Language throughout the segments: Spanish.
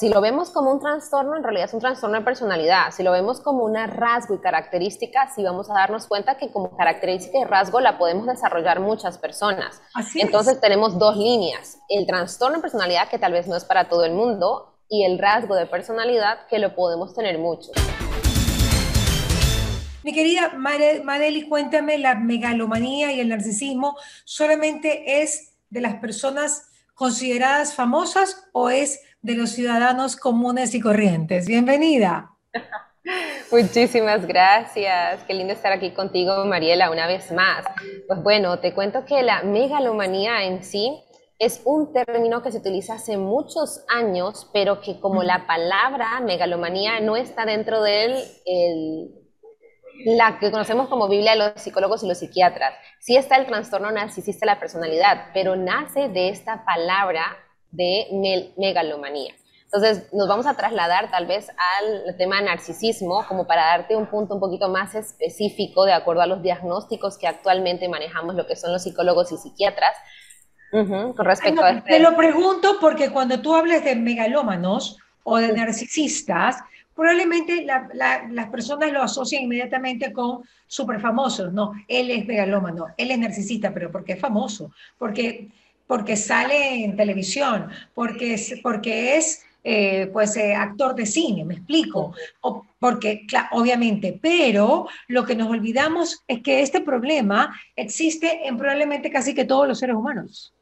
si lo vemos como un trastorno, en realidad es un trastorno de personalidad. Si lo vemos como una rasgo y característica, sí vamos a darnos cuenta que como característica y rasgo la podemos desarrollar muchas personas. Así Entonces tenemos dos líneas. El trastorno de personalidad, que tal vez no es para todo el mundo, y el rasgo de personalidad, que lo podemos tener muchos. Mi querida Madeli, cuéntame, ¿la megalomanía y el narcisismo solamente es de las personas consideradas famosas o es de los ciudadanos comunes y corrientes? Bienvenida. Muchísimas gracias. Qué lindo estar aquí contigo, Mariela, una vez más. Pues bueno, te cuento que la megalomanía en sí es un término que se utiliza hace muchos años, pero que como la palabra megalomanía no está dentro de el la que conocemos como Biblia de los psicólogos y los psiquiatras. Sí está el trastorno narcisista de la personalidad, pero nace de esta palabra de megalomanía. Entonces, nos vamos a trasladar tal vez al tema narcisismo como para darte un punto un poquito más específico de acuerdo a los diagnósticos que actualmente manejamos lo que son los psicólogos y psiquiatras. con respecto a este... Te lo pregunto porque cuando tú hables de megalómanos o de narcisistas, probablemente las personas lo asocian inmediatamente con súper famosos, no, él es megalómano, él es narcisista, pero porque es famoso, porque, porque sale en televisión, porque es, porque es eh, pues eh, actor de cine, me explico, o porque obviamente, pero lo que nos olvidamos es que este problema existe en probablemente casi que todos los seres humanos.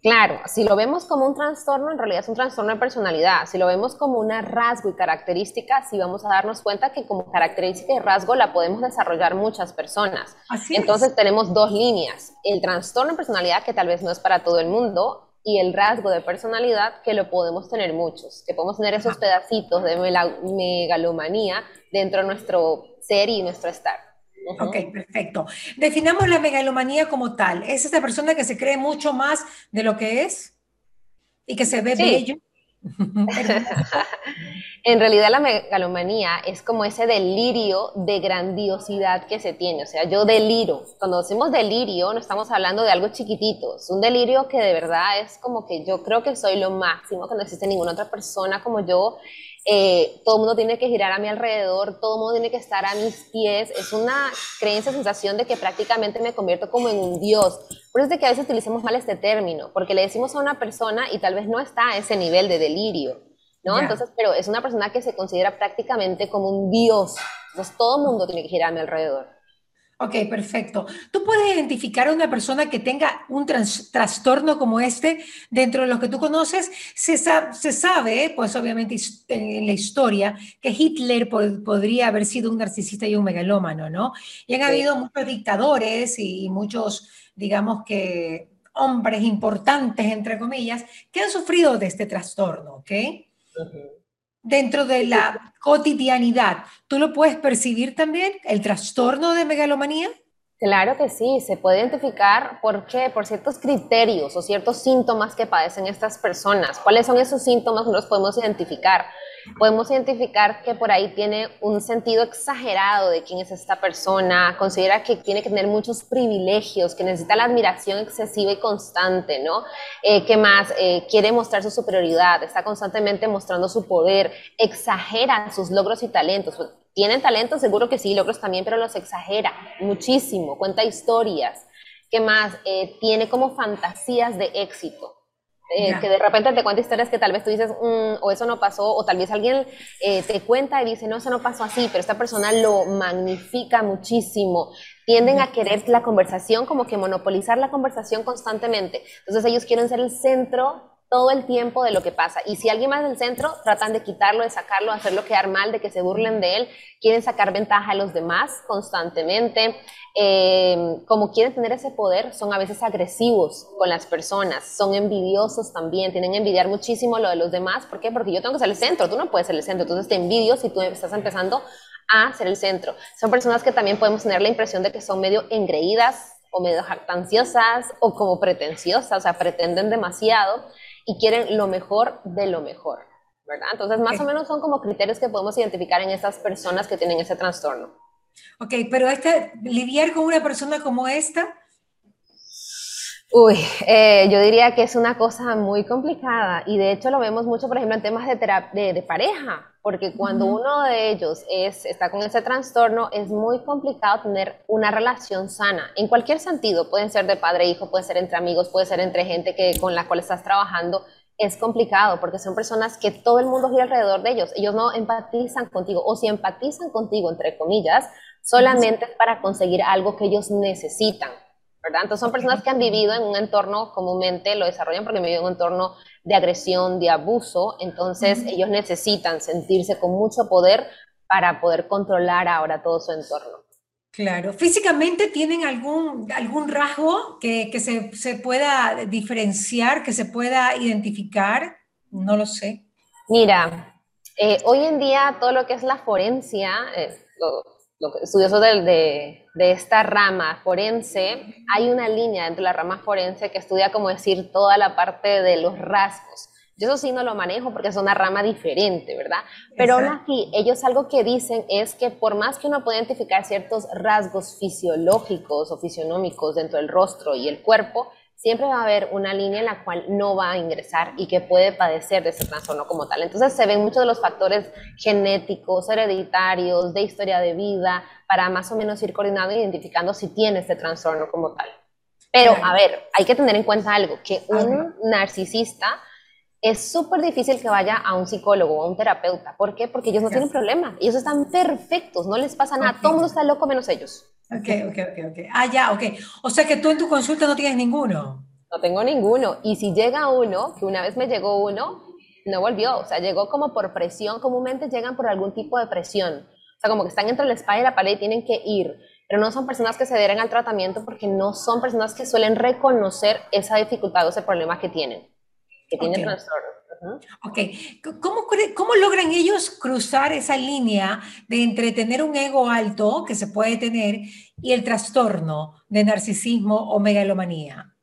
Claro, si lo vemos como un trastorno, en realidad es un trastorno de personalidad. Si lo vemos como una rasgo y característica, sí vamos a darnos cuenta que como característica y rasgo la podemos desarrollar muchas personas. Así Entonces tenemos dos líneas. El trastorno de personalidad, que tal vez no es para todo el mundo, y el rasgo de personalidad, que lo podemos tener muchos, que podemos tener esos pedacitos de megalomanía dentro de nuestro ser y nuestro estar. Ok, perfecto. Definamos la megalomanía como tal. ¿Es esa persona que se cree mucho más de lo que es y que se ve bello? en realidad la megalomanía es como ese delirio de grandiosidad que se tiene. O sea, yo deliro. Cuando decimos delirio, no estamos hablando de algo chiquitito. Es un delirio que de verdad es como que yo creo que soy lo máximo, que no existe ninguna otra persona como yo eh, todo el mundo tiene que girar a mi alrededor, todo el mundo tiene que estar a mis pies. Es una creencia, sensación de que prácticamente me convierto como en un dios. Por eso es que a veces utilicemos mal este término, porque le decimos a una persona y tal vez no está a ese nivel de delirio, ¿no? Entonces, pero es una persona que se considera prácticamente como un dios. Entonces, todo el mundo tiene que girar a mi alrededor. Ok, perfecto. ¿Tú puedes identificar a una persona que tenga un trastorno como este dentro de los que tú conoces? Se, sabe, pues obviamente en la historia, que Hitler podría haber sido un narcisista y un megalómano, ¿no? Y han habido muchos dictadores y, muchos, digamos que, hombres importantes, entre comillas, que han sufrido de este trastorno, ¿ok? Dentro de la cotidianidad, ¿tú lo puedes percibir también, el trastorno de megalomanía? Claro que sí, se puede identificar por qué, por ciertos criterios o ciertos síntomas que padecen estas personas. ¿Cuáles son esos síntomas que los podemos identificar? Podemos identificar que por ahí tiene un sentido exagerado de quién es esta persona, considera que tiene que tener muchos privilegios, que necesita la admiración excesiva y constante, ¿no? Eh, ¿Qué más? Eh, quiere mostrar su superioridad, está constantemente mostrando su poder, exagera sus logros y talentos. Tienen talentos, seguro que sí, logros también, pero los exagera muchísimo, cuenta historias. ¿Qué más? Eh, tiene como fantasías de éxito. Eh, que de repente te cuenta historias que tal vez tú dices, mm, o eso no pasó, o tal vez alguien eh, te cuenta y dice, no, eso no pasó así, pero esta persona lo magnifica muchísimo. Tienden a querer la conversación, como que monopolizar la conversación constantemente. Entonces ellos quieren ser el centro todo el tiempo de lo que pasa. Y si alguien más del centro, tratan de quitarlo, de sacarlo, de hacerlo quedar mal, de que se burlen de él, quieren sacar ventaja a los demás constantemente. Eh, como quieren tener ese poder, son a veces agresivos con las personas, son envidiosos también, tienen que envidiar muchísimo lo de los demás. ¿Por qué? Porque yo tengo que ser el centro, tú no puedes ser el centro, entonces te envidio si tú estás empezando a ser el centro. Son personas que también podemos tener la impresión de que son medio engreídas o medio jactanciosas o como pretenciosas, o sea, pretenden demasiado y quieren lo mejor de lo mejor, ¿verdad? Entonces, más o menos son como criterios que podemos identificar en estas personas que tienen ese trastorno. Ok, pero este, lidiar con una persona como esta. Uy, eh, yo diría que es una cosa muy complicada y de hecho lo vemos mucho, por ejemplo, en temas de, de, pareja, porque cuando uno de ellos es, está con ese trastorno es muy complicado tener una relación sana, en cualquier sentido, pueden ser de padre e hijo, puede ser entre amigos, puede ser entre gente que, con la cual estás trabajando, es complicado porque son personas que todo el mundo gira alrededor de ellos, ellos no empatizan contigo o si empatizan contigo, entre comillas, solamente es para conseguir algo que ellos necesitan entonces son personas que han vivido en un entorno, comúnmente lo desarrollan porque viven en un entorno de agresión, de abuso, entonces ellos necesitan sentirse con mucho poder para poder controlar ahora todo su entorno. Claro, físicamente tienen algún, algún rasgo que, que se, se, pueda diferenciar, que se pueda identificar, no lo sé. Mira, eh, hoy en día todo lo que es la forencia, eh, los estudiosos de, de, esta rama forense, hay una línea dentro de la rama forense que estudia, como decir, toda la parte de los rasgos. Yo eso sí no lo manejo porque es una rama diferente, ¿verdad? Pero aún así, ellos algo que dicen es que por más que uno pueda identificar ciertos rasgos fisiológicos o fisionómicos dentro del rostro y el cuerpo, siempre va a haber una línea en la cual no va a ingresar y que puede padecer de ese trastorno como tal. Entonces se ven muchos de los factores genéticos, hereditarios, de historia de vida, para más o menos ir coordinando e identificando si tiene este trastorno como tal. Pero, a ver, hay que tener en cuenta algo, que un narcisista es súper difícil que vaya a un psicólogo o a un terapeuta. ¿Por qué? Porque ellos no tienen problema. Ellos están perfectos, no les pasa nada. Todo el mundo está loco menos ellos. Ok, ok, ok, ok. Ah, ya, ok. O sea que tú en tu consulta no tienes ninguno. No tengo ninguno. Y si llega uno, que una vez me llegó uno, no volvió. O sea, llegó como por presión. Comúnmente llegan por algún tipo de presión. O sea, como que están entre la espalda y la pared y tienen que ir. Pero no son personas que se adhieren al tratamiento porque no son personas que suelen reconocer esa dificultad o ese problema que tienen que tiene trastorno. Ok, ¿Cómo, ¿cómo logran ellos cruzar esa línea de entretener un ego alto que se puede tener y el trastorno de narcisismo o megalomanía?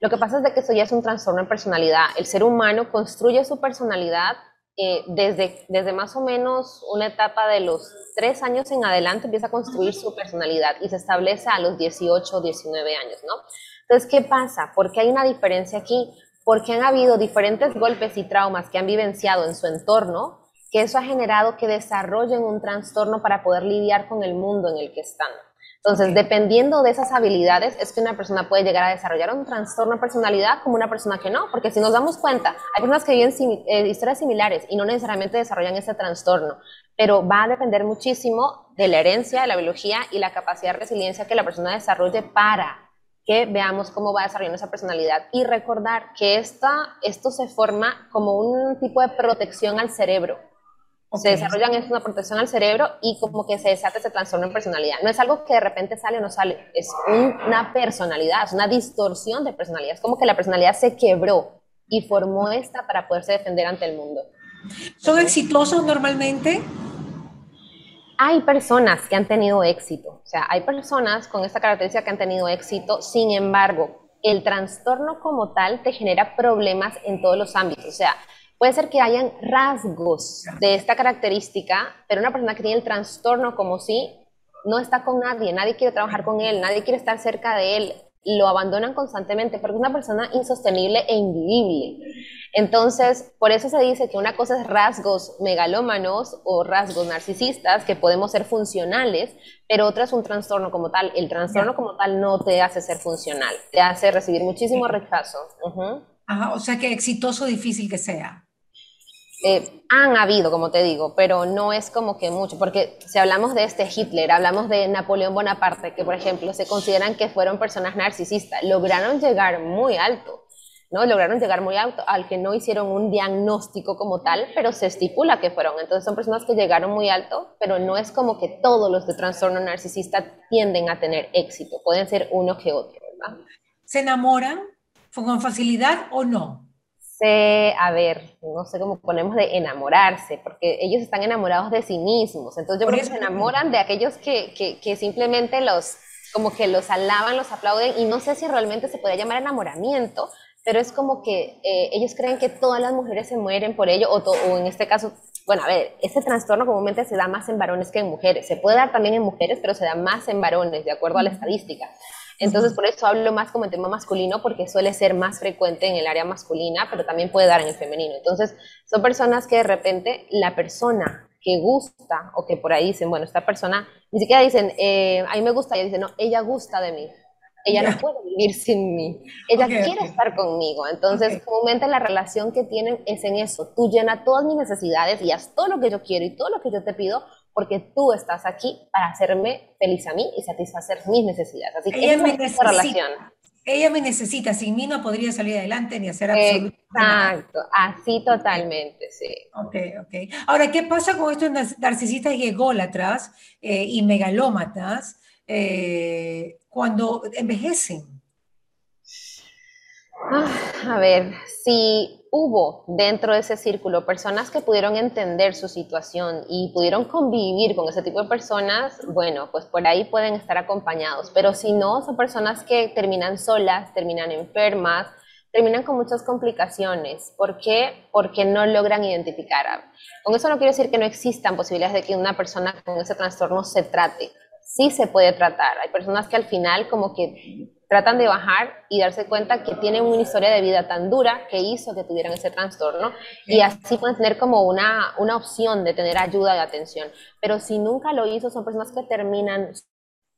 Lo que pasa es de que eso ya es un trastorno en personalidad. El ser humano construye su personalidad eh, desde, desde más o menos una etapa de los tres años en adelante, empieza a construir su personalidad y se establece a los 18 o 19 años, ¿no? Entonces, ¿qué pasa? Porque hay una diferencia aquí porque han habido diferentes golpes y traumas que han vivenciado en su entorno, que eso ha generado que desarrollen un trastorno para poder lidiar con el mundo en el que están. Entonces, dependiendo de esas habilidades, es que una persona puede llegar a desarrollar un trastorno de personalidad como una persona que no, porque si nos damos cuenta, hay personas que viven eh, historias similares y no necesariamente desarrollan ese trastorno, pero va a depender muchísimo de la herencia, de la biología y la capacidad de resiliencia que la persona desarrolle para que veamos cómo va desarrollando esa personalidad y recordar que esta, esto se forma como un tipo de protección al cerebro. Se desarrollan es una protección al cerebro y como que se desata ese trastorno en personalidad. No es algo que de repente sale o no sale, es una personalidad, es una distorsión de personalidad. Es como que la personalidad se quebró y formó esta para poderse defender ante el mundo. ¿Son exitosos normalmente? Hay personas que han tenido éxito, o sea, hay personas con esta característica que han tenido éxito, sin embargo, el trastorno como tal te genera problemas en todos los ámbitos, o sea, puede ser que hayan rasgos de esta característica, pero una persona que tiene el trastorno como si no está con nadie, nadie quiere trabajar con él, nadie quiere estar cerca de él, lo abandonan constantemente porque es una persona insostenible e invivible. Entonces, por eso se dice que una cosa es rasgos megalómanos o rasgos narcisistas que podemos ser funcionales, pero otra es un trastorno como tal. El trastorno como tal no te hace ser funcional, te hace recibir muchísimo rechazo. Ajá, o sea que exitoso difícil que sea. Eh, han habido, como te digo, pero no es como que mucho, porque si hablamos de este Hitler, hablamos de Napoleón Bonaparte, que por ejemplo se consideran que fueron personas narcisistas, lograron llegar muy alto, ¿no? Lograron llegar muy alto, al que no hicieron un diagnóstico como tal, pero se estipula que fueron. Entonces son personas que llegaron muy alto, pero no es como que todos los de trastorno narcisista tienden a tener éxito, pueden ser uno que otro, ¿verdad? ¿Se enamoran con facilidad o no? Se, a ver, no sé cómo ponemos de enamorarse, porque ellos están enamorados de sí mismos. Entonces yo creo que se enamoran de aquellos que, que, que simplemente los como que los alaban, los aplauden, y no sé si realmente se puede llamar enamoramiento, pero es como que eh, ellos creen que todas las mujeres se mueren por ello, o, o, en este caso, bueno, a ver, este trastorno comúnmente se da más en varones que en mujeres. Se puede dar también en mujeres, pero se da más en varones, de acuerdo a la estadística. Entonces, por eso hablo más como el tema masculino, porque suele ser más frecuente en el área masculina, pero también puede dar en el femenino. Entonces, son personas que de repente la persona que gusta o que por ahí dicen, bueno, esta persona, ni siquiera dicen, eh, a mí me gusta, ella dice, no, ella gusta de mí. Ella no puede vivir sin mí. Ella quiere estar conmigo. Entonces, comúnmente la relación que tienen es en eso. Tú llena todas mis necesidades y haz todo lo que yo quiero y todo lo que yo te pido porque tú estás aquí para hacerme feliz a mí y satisfacer mis necesidades. Así que ella me necesita, relación. Ella me necesita, sin mí no podría salir adelante ni hacer absolutamente Exacto, así totalmente, sí. Ok, ok. Ahora, ¿qué pasa con estos narcisistas y ególatras eh, y megalómatas eh, cuando envejecen? Ah, a ver, si hubo dentro de ese círculo personas que pudieron entender su situación y pudieron convivir con ese tipo de personas, bueno, pues por ahí pueden estar acompañados. Pero si no, son personas que terminan solas, terminan enfermas, terminan con muchas complicaciones. ¿Por qué? Porque no logran identificar. Con eso no quiero decir que no existan posibilidades de que una persona con ese trastorno se trate. Sí se puede tratar. Hay personas que al final como que tratan de bajar y darse cuenta que tienen una historia de vida tan dura que hizo que tuvieran ese trastorno y así pueden tener como una, una opción de tener ayuda de atención. Pero si nunca lo hizo, son personas que terminan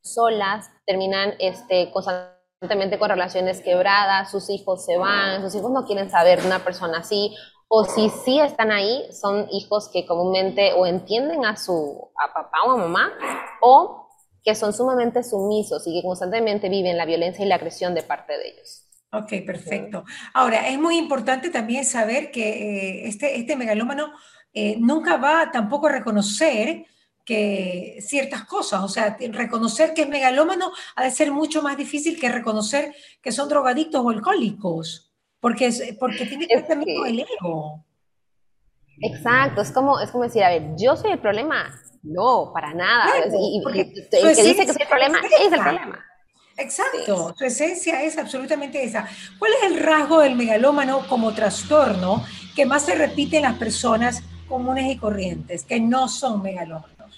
solas, terminan este, constantemente con relaciones quebradas, sus hijos se van, sus hijos no quieren saber de una persona así, o si sí están ahí, son hijos que comúnmente o entienden a su a papá o a mamá, o que son sumamente sumisos y que constantemente viven la violencia y la agresión de parte de ellos. Ok, perfecto. Ahora, es muy importante también saber que eh, este, este megalómano eh, nunca va tampoco a reconocer que ciertas cosas, o sea, reconocer que es megalómano ha de ser mucho más difícil que reconocer que son drogadictos o alcohólicos, porque, es, porque tiene que ver también con el ego. Exacto, es como, es como decir, a ver, yo soy el problema, no, para nada. y, el que dice que es el problema es, el problema. Exacto, su esencia es absolutamente esa. ¿Cuál es el rasgo del megalómano como trastorno que más se repite en las personas comunes y corrientes, que no son megalómanos,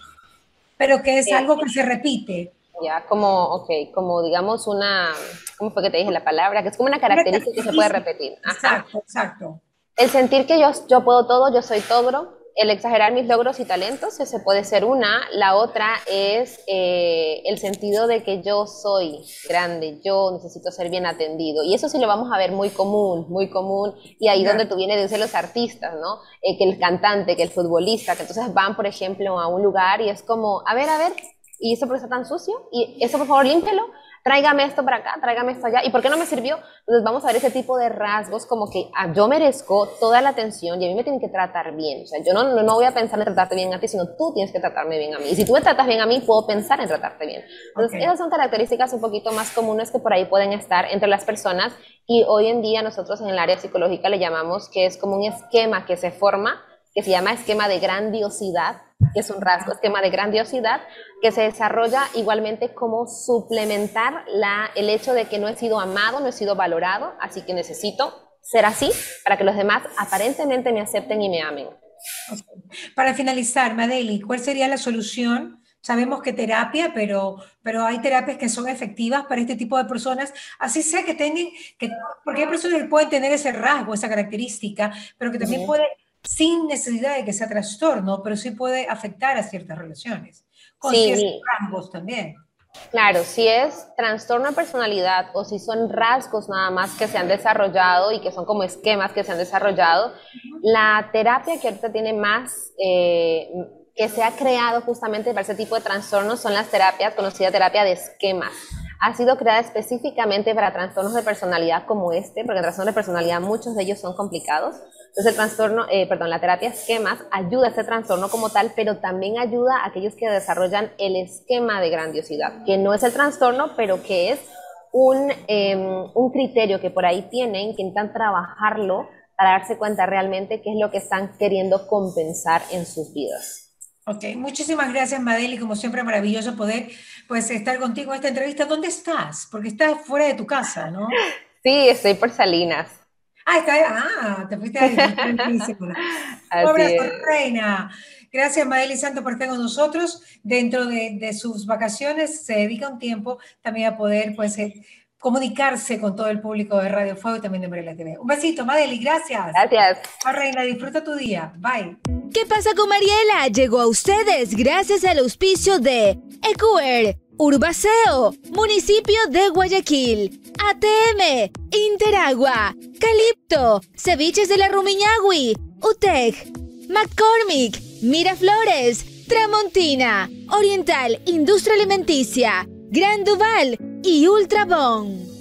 pero que es algo que se repite? Ya, como, ok, como digamos una, ¿cómo fue que te dije la palabra? Que es como una característica que se puede repetir. Exacto, exacto. El sentir que yo, yo puedo todo, yo soy todo, el exagerar mis logros y talentos, ese puede ser una. La otra es eh, el sentido de que yo soy grande, yo necesito ser bien atendido. Y eso sí lo vamos a ver muy común, muy común. Y ahí donde tú vienes de los artistas, ¿no? Eh, que el cantante, que el futbolista, que entonces van, por ejemplo, a un lugar y es como, a ver, a ver, ¿y eso por qué está tan sucio? ¿Y eso por favor límpielo? Tráigame esto para acá, tráigame esto allá. ¿Y por qué no me sirvió? Entonces vamos a ver ese tipo de rasgos como que ah, yo merezco toda la atención y a mí me tienen que tratar bien. O sea, yo no, no, voy a pensar en tratarte bien a ti, sino tú tienes que tratarme bien a mí. Y si tú me tratas bien a mí, puedo pensar en tratarte bien. Entonces, esas son características un poquito más comunes que por ahí pueden estar entre las personas y hoy en día nosotros en el área psicológica le llamamos que es como un esquema que se forma, que se llama esquema de grandiosidad, que es un rasgo, esquema de grandiosidad, que se desarrolla igualmente como suplementar la, el hecho de que no he sido amado, no he sido valorado, así que necesito ser así para que los demás aparentemente me acepten y me amen. Para finalizar, Madeli, ¿cuál sería la solución? Sabemos que terapia, pero, pero hay terapias que son efectivas para este tipo de personas, así sea que tengan, que, porque hay personas que pueden tener ese rasgo, esa característica, pero que también pueden sin necesidad de que sea trastorno, pero sí puede afectar a ciertas relaciones, con ciertos rasgos también. Claro, si es trastorno de personalidad o si son rasgos nada más que se han desarrollado y que son como esquemas que se han desarrollado, la terapia que ahorita tiene más, eh, que se ha creado justamente para ese tipo de trastornos son las terapias, conocida terapia de esquemas. Ha sido creada específicamente para trastornos de personalidad como este, porque trastornos de personalidad muchos de ellos son complicados entonces el trastorno, eh, perdón, la terapia esquemas ayuda a ese trastorno como tal, pero también ayuda a aquellos que desarrollan el esquema de grandiosidad, que no es el trastorno, pero que es un, em, un criterio que por ahí tienen, que intentan trabajarlo para darse cuenta realmente qué es lo que están queriendo compensar en sus vidas. Ok, muchísimas gracias Madeli, como siempre maravilloso poder pues estar contigo en esta entrevista. ¿Dónde estás? Porque estás fuera de tu casa, ¿no? Sí, estoy por Salinas. Ah, está, ah, te fuiste ahí. Pobre reina. Gracias, Madeli Santos, por estar con nosotros. Dentro de, sus vacaciones se dedica un tiempo también a poder pues, eh, comunicarse con todo el público de Radio Fuego y también de Mariela TV. Un besito, Madeli, gracias. Gracias. Ah, Reina, disfruta tu día. Bye. ¿Qué pasa con Mariela? Llegó a ustedes gracias al auspicio de Ecuer, Urbaceo, Municipio de Guayaquil, ATM, Interagua, Calipto, Ceviches de la Rumiñahui, UTEC, McCormick, Miraflores, Tramontina, Oriental Industria Alimenticia, Gran Duval y Ultrabón.